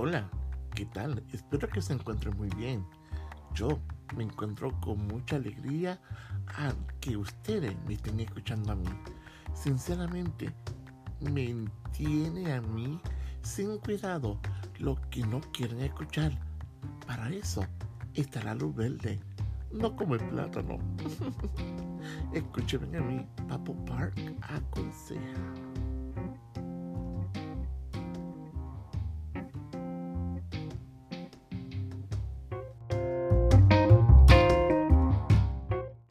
Hola, ¿qué tal? Espero que se encuentren muy bien. Yo me encuentro con mucha alegría a que ustedes me estén escuchando a mí. Sinceramente, me entiende a mí sin cuidado lo que no quieren escuchar. Para eso está la luz verde, no como el plátano. Escúchenme a mí, Papo Park aconseja.